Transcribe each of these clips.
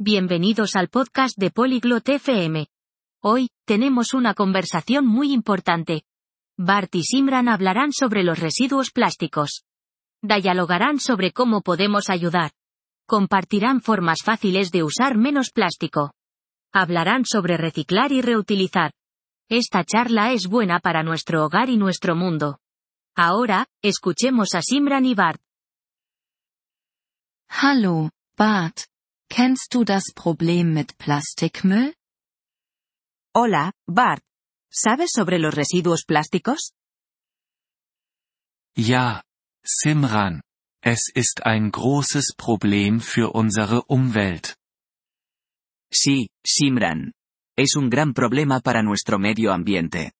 Bienvenidos al podcast de Polyglot FM. Hoy, tenemos una conversación muy importante. Bart y Simran hablarán sobre los residuos plásticos. Dialogarán sobre cómo podemos ayudar. Compartirán formas fáciles de usar menos plástico. Hablarán sobre reciclar y reutilizar. Esta charla es buena para nuestro hogar y nuestro mundo. Ahora, escuchemos a Simran y Bart. Hallo, Bart. Kennst du das Problem mit Plastikmüll? Hola, Bart. ¿Sabes sobre los residuos plásticos? Ja, Simran. Es ist ein großes Problem für unsere Umwelt. Sí, Simran. Es un gran problema para nuestro medio ambiente.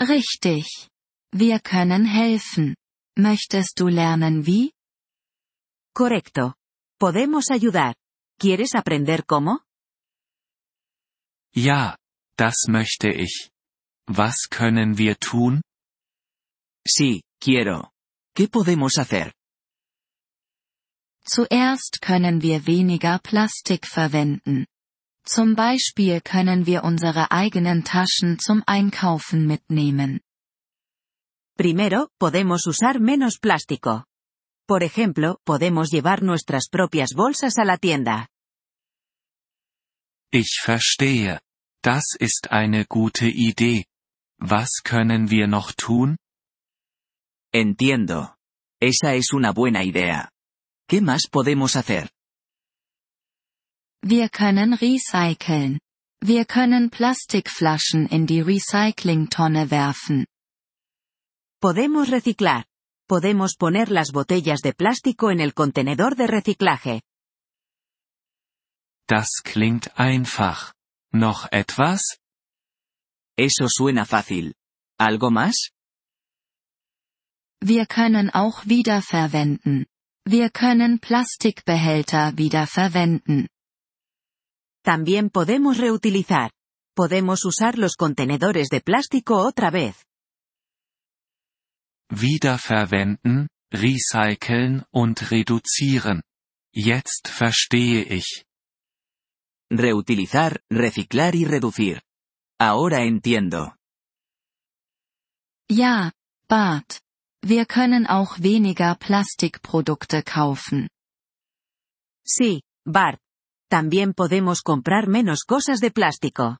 Richtig. Wir können helfen. Möchtest du lernen wie? Correcto. Podemos ayudar. ¿Quieres aprender cómo? Ja, das möchte ich. Was können wir tun? Sí, quiero. ¿Qué podemos hacer? Zuerst können wir weniger Plastik verwenden. Zum Beispiel können wir unsere eigenen Taschen zum Einkaufen mitnehmen. Primero, podemos usar menos plástico. Por ejemplo, podemos llevar nuestras propias bolsas a la tienda. Ich verstehe. Das ist eine gute Idee. Was können wir noch tun? Entiendo. Esa es una buena idea. ¿Qué más podemos hacer? Wir können recyceln. Wir können Plastikflaschen in die Recyclingtonne werfen. Podemos reciclar. Podemos poner las botellas de plástico en el contenedor de reciclaje. Das klingt einfach. Noch etwas? Eso suena fácil. ¿Algo más? Wir können auch wiederverwenden. Wir können Plastikbehälter wiederverwenden. También podemos reutilizar. Podemos usar los contenedores de plástico otra vez. Wiederverwenden, recyceln und reduzieren. Jetzt verstehe ich. Reutilizar, reciclar y reducir. Ahora entiendo. Ja, Bart. Wir können auch weniger Plastikprodukte kaufen. Sí, Bart. También podemos comprar menos cosas de plástico.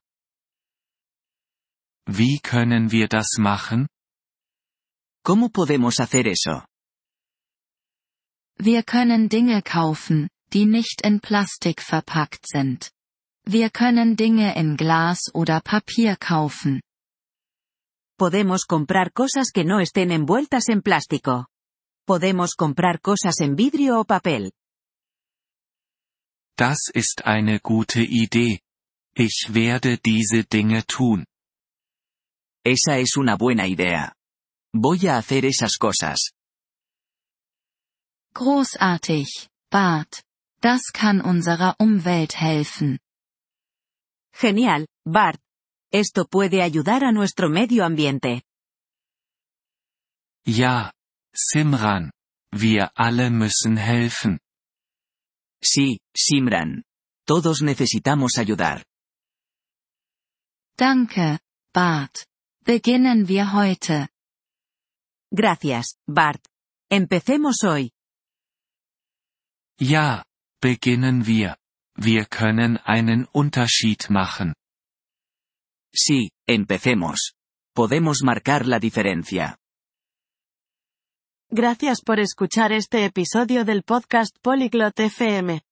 Wie können wir das machen? ¿Cómo podemos hacer eso? Wir können Dinge kaufen, die nicht in Plastik verpackt sind. Wir können Dinge in Glas oder Papier kaufen. Podemos comprar cosas que no estén envueltas en plástico. Podemos comprar cosas en vidrio o papel. Das ist eine gute Idee. Ich werde diese Dinge tun. Esa es una buena idea. Voy a hacer esas cosas. Großartig, Bart. Das kann unserer Umwelt helfen. Genial, Bart. Esto puede ayudar a nuestro medio ambiente. Ja, Simran. Wir alle müssen helfen. Sí, Simran. Todos necesitamos ayudar. Danke, Bart. Beginnen wir heute. Gracias, Bart. Empecemos hoy. Ja, beginnen wir. Wir können einen Unterschied machen. Sí, empecemos. Podemos marcar la diferencia. Gracias por escuchar este episodio del podcast Polyglot FM.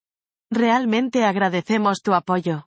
Realmente agradecemos tu apoyo.